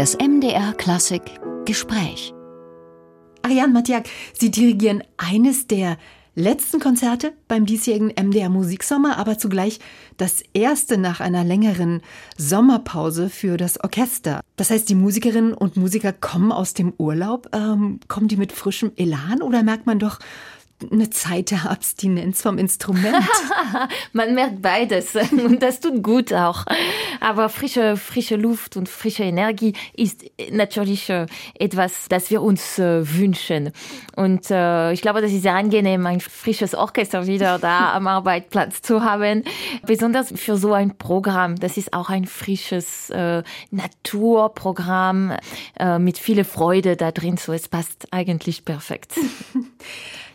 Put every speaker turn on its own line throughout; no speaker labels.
Das MDR Klassik Gespräch.
Ariane Matjak, Sie dirigieren eines der letzten Konzerte beim diesjährigen MDR Musiksommer, aber zugleich das erste nach einer längeren Sommerpause für das Orchester. Das heißt, die Musikerinnen und Musiker kommen aus dem Urlaub. Ähm, kommen die mit frischem Elan oder merkt man doch, eine Zeit der Abstinenz vom Instrument.
Man merkt beides und das tut gut auch. Aber frische, frische Luft und frische Energie ist natürlich äh, etwas, das wir uns äh, wünschen. Und äh, ich glaube, das ist sehr angenehm, ein frisches Orchester wieder da am Arbeitsplatz zu haben. Besonders für so ein Programm. Das ist auch ein frisches Naturprogramm mit viel Freude da drin. So, es passt eigentlich perfekt.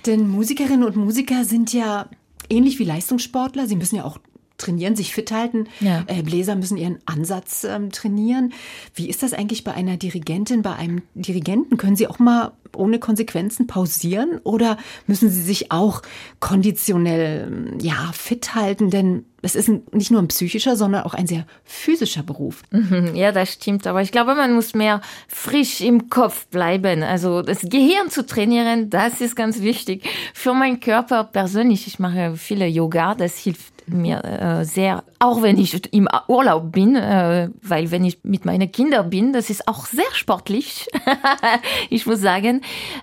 Denn Musikerinnen und Musiker sind ja ähnlich wie Leistungssportler. Sie müssen ja auch trainieren, sich fit halten. Ja. Äh, Bläser müssen ihren Ansatz ähm, trainieren. Wie ist das eigentlich bei einer Dirigentin, bei einem Dirigenten? Können Sie auch mal ohne Konsequenzen pausieren oder müssen Sie sich auch konditionell ja fit halten? Denn es ist nicht nur ein psychischer, sondern auch ein sehr physischer Beruf.
Mhm, ja, das stimmt. Aber ich glaube, man muss mehr frisch im Kopf bleiben. Also das Gehirn zu trainieren, das ist ganz wichtig. Für meinen Körper persönlich, ich mache viele Yoga, das hilft mir äh, sehr, auch wenn ich im Urlaub bin, äh, weil wenn ich mit meinen Kindern bin, das ist auch sehr sportlich, ich muss sagen.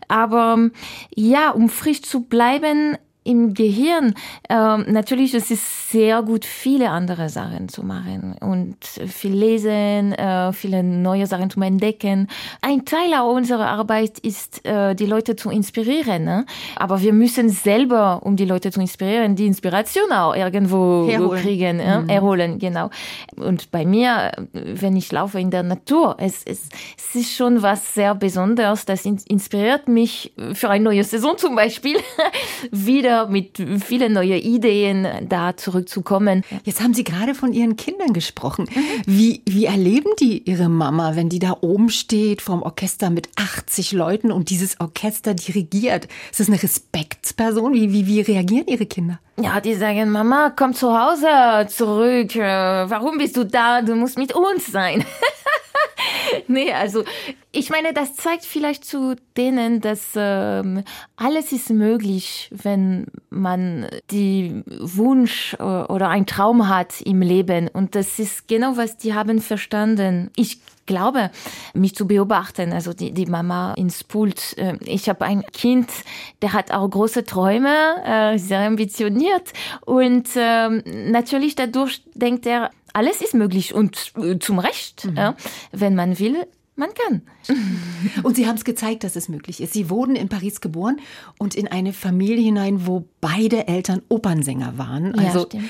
Aber ja, um frisch zu bleiben, im Gehirn, äh, natürlich, es ist sehr gut, viele andere Sachen zu machen und viel lesen, äh, viele neue Sachen zu entdecken. Ein Teil unserer Arbeit ist, äh, die Leute zu inspirieren. Ne? Aber wir müssen selber, um die Leute zu inspirieren, die Inspiration auch irgendwo Herholen. kriegen, mhm. erholen, genau. Und bei mir, wenn ich laufe in der Natur, es, es, es ist schon was sehr Besonderes. Das inspiriert mich für eine neue Saison zum Beispiel wieder wieder mit vielen neuen Ideen da zurückzukommen.
Jetzt haben Sie gerade von Ihren Kindern gesprochen. Wie, wie erleben die Ihre Mama, wenn die da oben steht vorm Orchester mit 80 Leuten und dieses Orchester dirigiert? Ist das eine Respektsperson? Wie, wie, wie reagieren Ihre Kinder?
Ja, die sagen, Mama, komm zu Hause zurück. Warum bist du da? Du musst mit uns sein. nee, also ich meine, das zeigt vielleicht zu denen, dass ähm, alles ist möglich, wenn man die Wunsch äh, oder ein Traum hat im Leben. Und das ist genau, was die haben verstanden. Ich glaube, mich zu beobachten, also die, die Mama ins Pult. Äh, ich habe ein Kind, der hat auch große Träume, äh, sehr ambitioniert und ähm, natürlich dadurch denkt er, alles ist möglich und äh, zum Recht, mhm. ja, wenn man will. Man kann.
Und Sie haben es gezeigt, dass es möglich ist. Sie wurden in Paris geboren und in eine Familie hinein, wo beide Eltern Opernsänger waren. Also ja.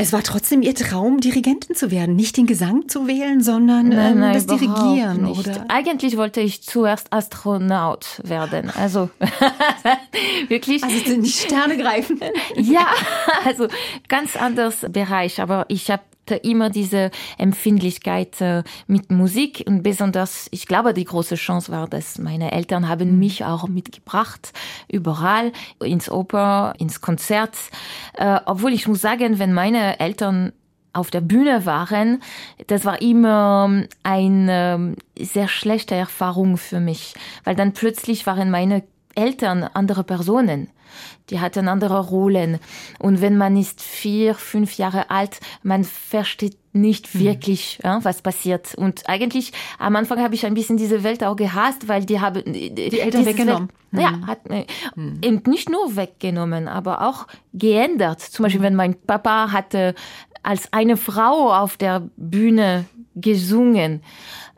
Es war trotzdem Ihr Traum, Dirigentin zu werden, nicht den Gesang zu wählen, sondern nein, ähm, nein, das Dirigieren, nicht. oder?
Eigentlich wollte ich zuerst Astronaut werden. Also wirklich.
Also sind die Sterne greifen.
ja, also ganz anders Bereich. Aber ich habe immer diese Empfindlichkeit äh, mit Musik und besonders, ich glaube, die große Chance war, dass meine Eltern haben mhm. mich auch mitgebracht, überall, ins Oper, ins Konzert. Äh, obwohl ich muss sagen, wenn meine Eltern auf der Bühne waren, das war immer ähm, eine sehr schlechte Erfahrung für mich, weil dann plötzlich waren meine Eltern andere Personen. Die hatten andere Rollen. Und wenn man ist vier, fünf Jahre alt, man versteht nicht mhm. wirklich, mhm. ja, was passiert. Und eigentlich am Anfang habe ich ein bisschen diese Welt auch gehasst, weil die haben
die, die Eltern weggenommen.
Welt, mhm. Ja, hat mhm. eben nicht nur weggenommen, aber auch geändert. Zum Beispiel, mhm. wenn mein Papa hatte als eine Frau auf der Bühne gesungen.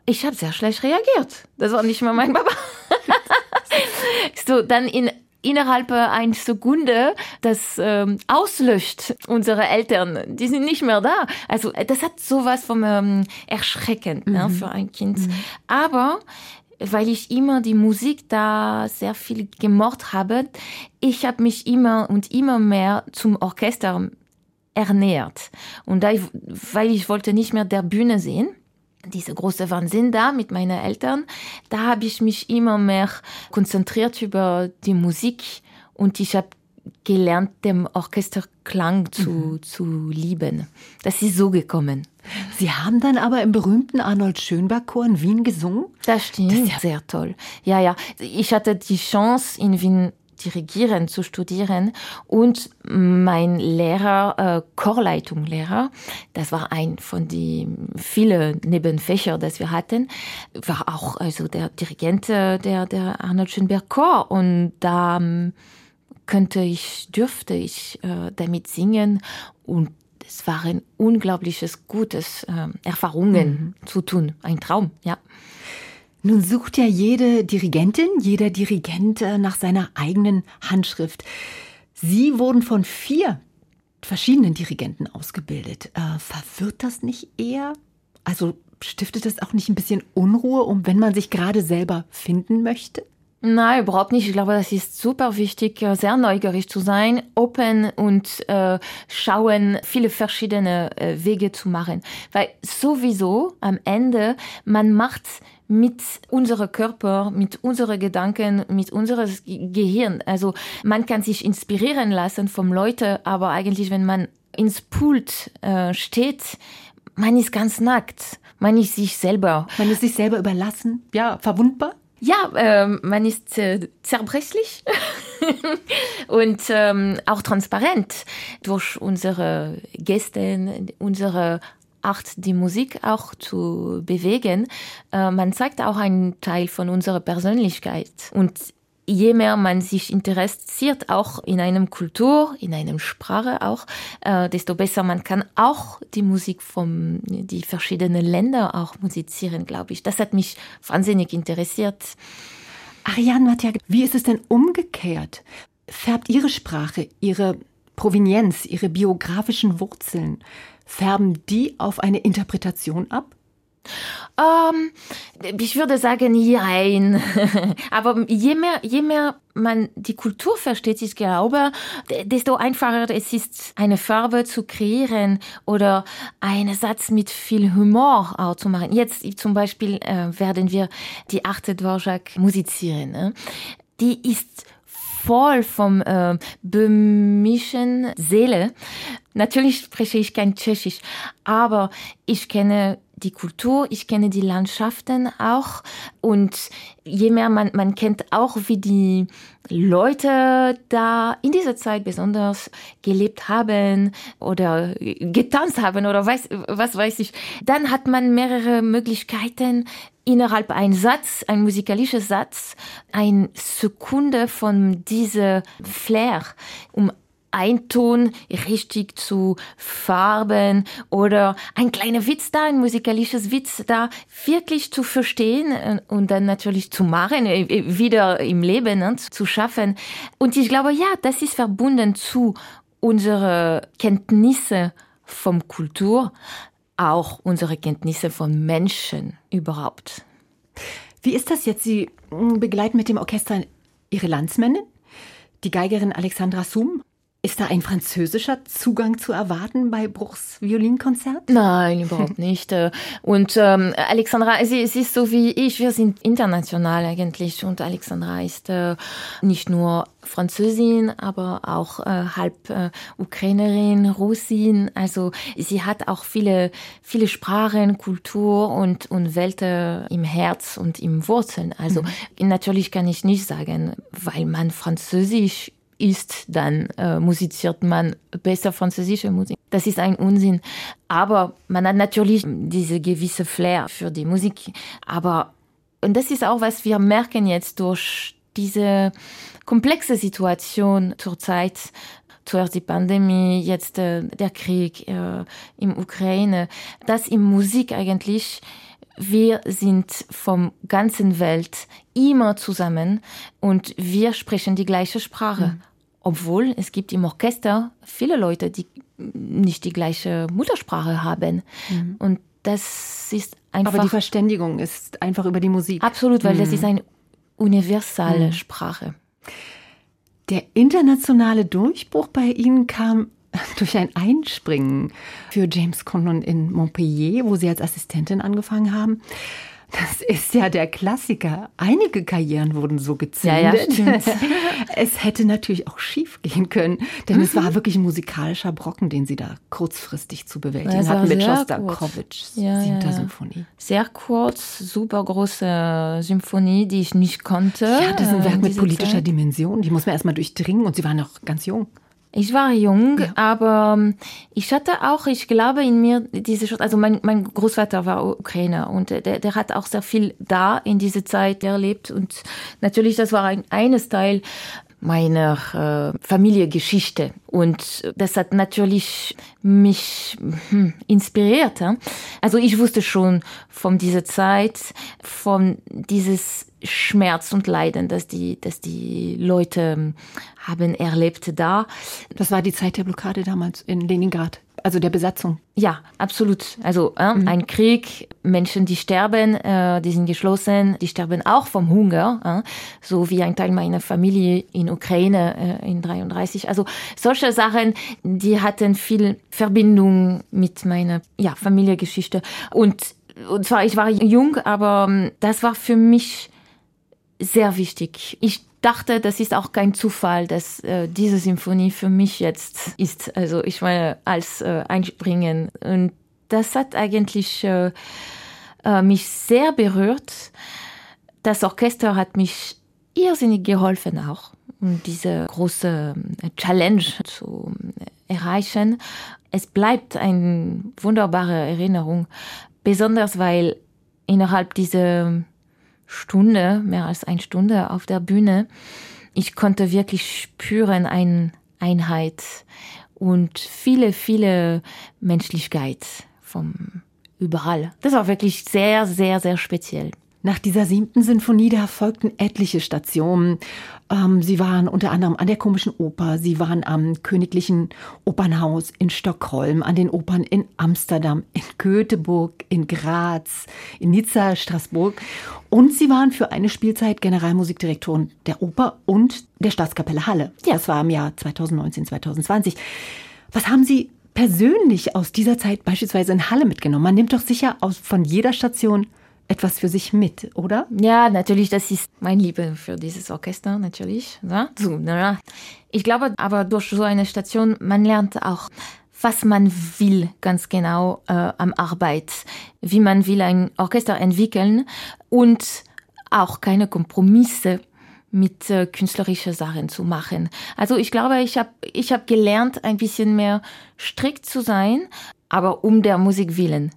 Ich habe sehr schlecht reagiert. Das war nicht mal mein Papa. So, dann in innerhalb einer Sekunde das ähm, auslöscht, unsere Eltern, die sind nicht mehr da. Also das hat sowas vom ähm, erschreckend ne, mhm. ne, für ein Kind. Mhm. Aber weil ich immer die Musik da sehr viel gemocht habe, ich habe mich immer und immer mehr zum Orchester ernährt. Und da weil ich wollte nicht mehr der Bühne sehen, diese große Wahnsinn da mit meinen Eltern, da habe ich mich immer mehr konzentriert über die Musik und ich habe gelernt, dem Orchesterklang zu, mhm. zu lieben. Das ist so gekommen.
Sie haben dann aber im berühmten Arnold Schönberg Chor in Wien gesungen?
Das stimmt. Das ist ja sehr toll. Ja, ja. Ich hatte die Chance, in Wien dirigieren zu studieren und mein Lehrer, äh, Chorleitungslehrer, das war ein von den vielen Nebenfächer, das wir hatten, war auch also der Dirigent äh, der, der Arnold Schönberg Chor und da ähm, könnte ich, dürfte ich äh, damit singen und es waren unglaubliches gutes äh, Erfahrungen mhm. zu tun, ein Traum, ja.
Nun sucht ja jede Dirigentin, jeder Dirigent äh, nach seiner eigenen Handschrift. Sie wurden von vier verschiedenen Dirigenten ausgebildet. Äh, verwirrt das nicht eher? Also stiftet das auch nicht ein bisschen Unruhe, um wenn man sich gerade selber finden möchte?
Nein, überhaupt nicht. Ich glaube, das ist super wichtig, äh, sehr neugierig zu sein, open und äh, schauen, viele verschiedene äh, Wege zu machen. Weil sowieso am Ende, man macht mit unserem Körper, mit unseren Gedanken, mit unserem Gehirn. Also man kann sich inspirieren lassen vom Leuten, aber eigentlich, wenn man ins Pult äh, steht, man ist ganz nackt. Man ist sich selber.
Man ist sich selber überlassen, ja, verwundbar.
Ja, ähm, man ist äh, zerbrechlich und ähm, auch transparent durch unsere Gäste, unsere Art, die Musik auch zu bewegen. Äh, man zeigt auch einen Teil von unserer Persönlichkeit. Und je mehr man sich interessiert, auch in einem Kultur, in einem Sprache auch, äh, desto besser man kann auch die Musik von die verschiedenen Länder auch musizieren, glaube ich. Das hat mich wahnsinnig interessiert.
Ariane Matja, wie ist es denn umgekehrt? Färbt Ihre Sprache, Ihre Provenienz, Ihre biografischen Wurzeln Färben die auf eine Interpretation ab?
Ähm, ich würde sagen, nein. Aber je mehr, je mehr man die Kultur versteht, ich glaube, desto einfacher es ist, eine Farbe zu kreieren oder einen Satz mit viel Humor auch zu machen. Jetzt zum Beispiel äh, werden wir die achte Dvorak musizieren. Ne? Die ist voll vom äh, böhmischen Seele. Natürlich spreche ich kein Tschechisch, aber ich kenne die Kultur, ich kenne die Landschaften auch. Und je mehr man, man kennt auch, wie die Leute da in dieser Zeit besonders gelebt haben oder getanzt haben oder weiß, was weiß ich, dann hat man mehrere Möglichkeiten, innerhalb ein Satz, ein musikalischer Satz, ein Sekunde von dieser Flair, um ein Ton richtig zu farben oder ein kleiner Witz da, ein musikalisches Witz da, wirklich zu verstehen und dann natürlich zu machen, äh, wieder im Leben ne, zu schaffen. Und ich glaube, ja, das ist verbunden zu unsere Kenntnisse vom Kultur, auch unsere Kenntnisse von Menschen überhaupt.
Wie ist das jetzt? Sie hm, begleiten mit dem Orchester Ihre Landsmännin, die Geigerin Alexandra Sum ist da ein französischer Zugang zu erwarten bei Bruchs Violinkonzert?
Nein, überhaupt nicht. Äh, und ähm, Alexandra, sie, sie ist so wie ich, wir sind international eigentlich. Und Alexandra ist äh, nicht nur Französin, aber auch äh, halb äh, Ukrainerin, Russin. Also sie hat auch viele, viele Sprachen, Kultur und, und Welt im Herz und im Wurzeln. Also mhm. natürlich kann ich nicht sagen, weil man Französisch ist, dann äh, musiziert man besser französische Musik. Das ist ein Unsinn. Aber man hat natürlich diese gewisse Flair für die Musik. Aber, und das ist auch, was wir merken jetzt durch diese komplexe Situation zurzeit, zuerst die Pandemie, jetzt äh, der Krieg äh, in Ukraine, dass in Musik eigentlich wir sind vom ganzen Welt immer zusammen und wir sprechen die gleiche Sprache. Mhm. Obwohl es gibt im Orchester viele Leute, die nicht die gleiche Muttersprache haben. Mhm. Und das ist einfach.
Aber die Verständigung ist einfach über die Musik.
Absolut, weil mhm. das ist eine universale mhm. Sprache.
Der internationale Durchbruch bei Ihnen kam durch ein Einspringen für James Conlon in Montpellier, wo Sie als Assistentin angefangen haben. Das ist ja der Klassiker. Einige Karrieren wurden so gezündet. Ja, ja, es hätte natürlich auch schief gehen können, denn mhm. es war wirklich ein musikalischer Brocken, den sie da kurzfristig zu bewältigen hatten mit Schostakowitschs ja, siebter ja. Symphonie.
Sehr kurz, super große Symphonie, die ich nicht konnte.
Ja, das ist ein Werk mit politischer Zeit. Dimension. Die muss man erstmal durchdringen und sie war noch ganz jung.
Ich war jung, ja. aber ähm, ich hatte auch, ich glaube in mir diese, also mein, mein Großvater war Ukrainer und der, der hat auch sehr viel da in dieser Zeit erlebt und natürlich das war ein eines Teil meiner äh, Familiengeschichte und das hat natürlich mich hm, inspiriert. Ja? Also ich wusste schon von dieser Zeit, von dieses Schmerz und Leiden, dass die, dass die Leute ähm, haben erlebt da.
Das war die Zeit der Blockade damals in Leningrad, also der Besatzung.
Ja, absolut. Also äh, mhm. ein Krieg, Menschen, die sterben, äh, die sind geschlossen, die sterben auch vom Hunger, äh, so wie ein Teil meiner Familie in Ukraine äh, in 33. Also solche Sachen, die hatten viel Verbindung mit meiner ja, Familiengeschichte und und zwar, ich war jung, aber ähm, das war für mich sehr wichtig. Ich dachte, das ist auch kein Zufall, dass äh, diese Symphonie für mich jetzt ist. Also ich meine, als äh, Einspringen. Und das hat eigentlich äh, äh, mich sehr berührt. Das Orchester hat mich irrsinnig geholfen auch, um diese große äh, Challenge zu äh, erreichen. Es bleibt eine wunderbare Erinnerung, besonders weil innerhalb dieser Stunde, mehr als eine Stunde auf der Bühne. Ich konnte wirklich spüren eine Einheit und viele, viele Menschlichkeit vom überall. Das war wirklich sehr, sehr, sehr speziell.
Nach dieser siebten Sinfonie, da folgten etliche Stationen. Ähm, sie waren unter anderem an der Komischen Oper, sie waren am Königlichen Opernhaus in Stockholm, an den Opern in Amsterdam, in Göteborg, in Graz, in Nizza, Straßburg. Und sie waren für eine Spielzeit Generalmusikdirektorin der Oper und der Staatskapelle Halle. Ja. Das war im Jahr 2019, 2020. Was haben Sie persönlich aus dieser Zeit beispielsweise in Halle mitgenommen? Man nimmt doch sicher aus, von jeder Station etwas für sich mit, oder?
Ja, natürlich, das ist mein Liebe für dieses Orchester, natürlich. Ich glaube aber durch so eine Station, man lernt auch, was man will, ganz genau äh, am Arbeit, wie man will ein Orchester entwickeln und auch keine Kompromisse mit äh, künstlerischen Sachen zu machen. Also ich glaube, ich habe ich hab gelernt, ein bisschen mehr strikt zu sein, aber um der Musik willen.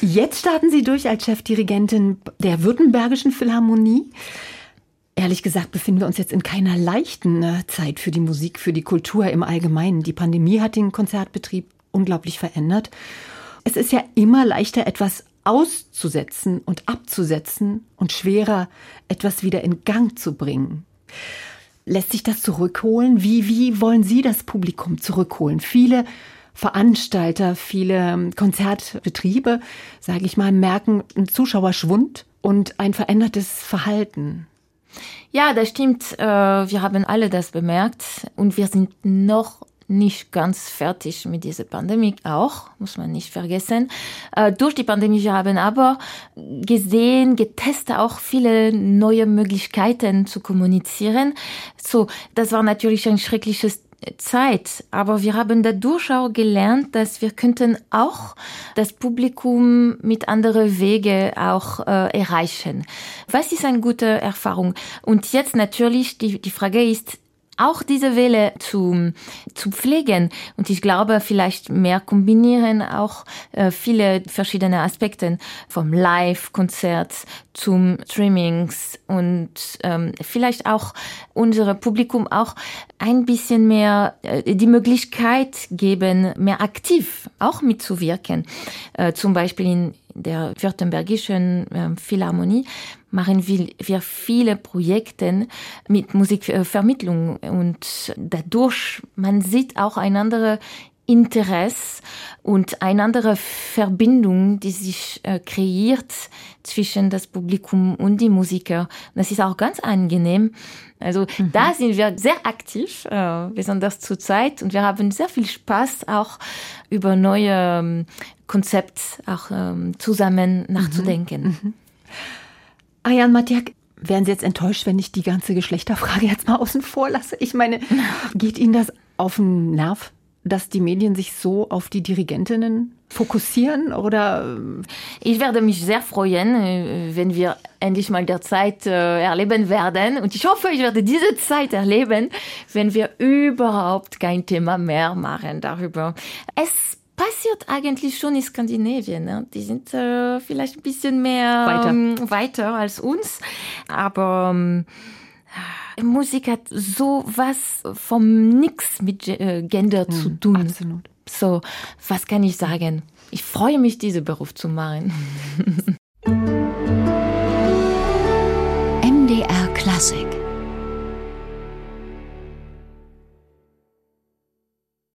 Jetzt starten Sie durch als Chefdirigentin der Württembergischen Philharmonie. Ehrlich gesagt befinden wir uns jetzt in keiner leichten äh, Zeit für die Musik, für die Kultur im Allgemeinen. Die Pandemie hat den Konzertbetrieb unglaublich verändert. Es ist ja immer leichter, etwas auszusetzen und abzusetzen und schwerer, etwas wieder in Gang zu bringen. Lässt sich das zurückholen? Wie, wie wollen Sie das Publikum zurückholen? Viele Veranstalter, viele ähm, Konzertbetriebe, sage ich mal, merken einen Zuschauerschwund und ein verändertes Verhalten.
Ja, das stimmt. Äh, wir haben alle das bemerkt und wir sind noch nicht ganz fertig mit dieser Pandemie auch, muss man nicht vergessen. Äh, durch die Pandemie, wir haben aber gesehen, getestet auch viele neue Möglichkeiten zu kommunizieren. So, das war natürlich ein schreckliches Zeit. Aber wir haben dadurch auch gelernt, dass wir könnten auch das Publikum mit anderen Wege auch äh, erreichen. Was ist eine gute Erfahrung? Und jetzt natürlich die, die Frage ist, auch diese Welle zu, zu pflegen. Und ich glaube, vielleicht mehr kombinieren auch äh, viele verschiedene Aspekte vom Live-Konzert zum Streamings und ähm, vielleicht auch unser Publikum auch ein bisschen mehr äh, die Möglichkeit geben, mehr aktiv auch mitzuwirken. Äh, zum Beispiel in der Württembergischen äh, Philharmonie machen wir viele Projekte mit Musikvermittlung und dadurch man sieht auch ein anderes Interesse und eine andere Verbindung, die sich äh, kreiert zwischen das Publikum und die Musiker. Das ist auch ganz angenehm. Also mhm. da sind wir sehr aktiv, äh, besonders zur Zeit, und wir haben sehr viel Spaß, auch über neue ähm, Konzepte auch ähm, zusammen nachzudenken. Mhm. Mhm.
Ayan Matiak, wären Sie jetzt enttäuscht, wenn ich die ganze Geschlechterfrage jetzt mal außen vor lasse? Ich meine, geht Ihnen das auf den Nerv, dass die Medien sich so auf die Dirigentinnen fokussieren oder
ich werde mich sehr freuen, äh, wenn wir endlich mal der Zeit äh, erleben werden und ich hoffe, ich werde diese Zeit erleben, wenn wir überhaupt kein Thema mehr machen darüber. Es passiert eigentlich schon in Skandinavien. Ne? Die sind äh, vielleicht ein bisschen mehr
weiter,
ähm, weiter als uns, aber ähm, Musik hat so was vom Nix mit äh, Gender zu tun.
Absolut.
So, was kann ich sagen? Ich freue mich, diesen Beruf zu machen.
MDR Klassik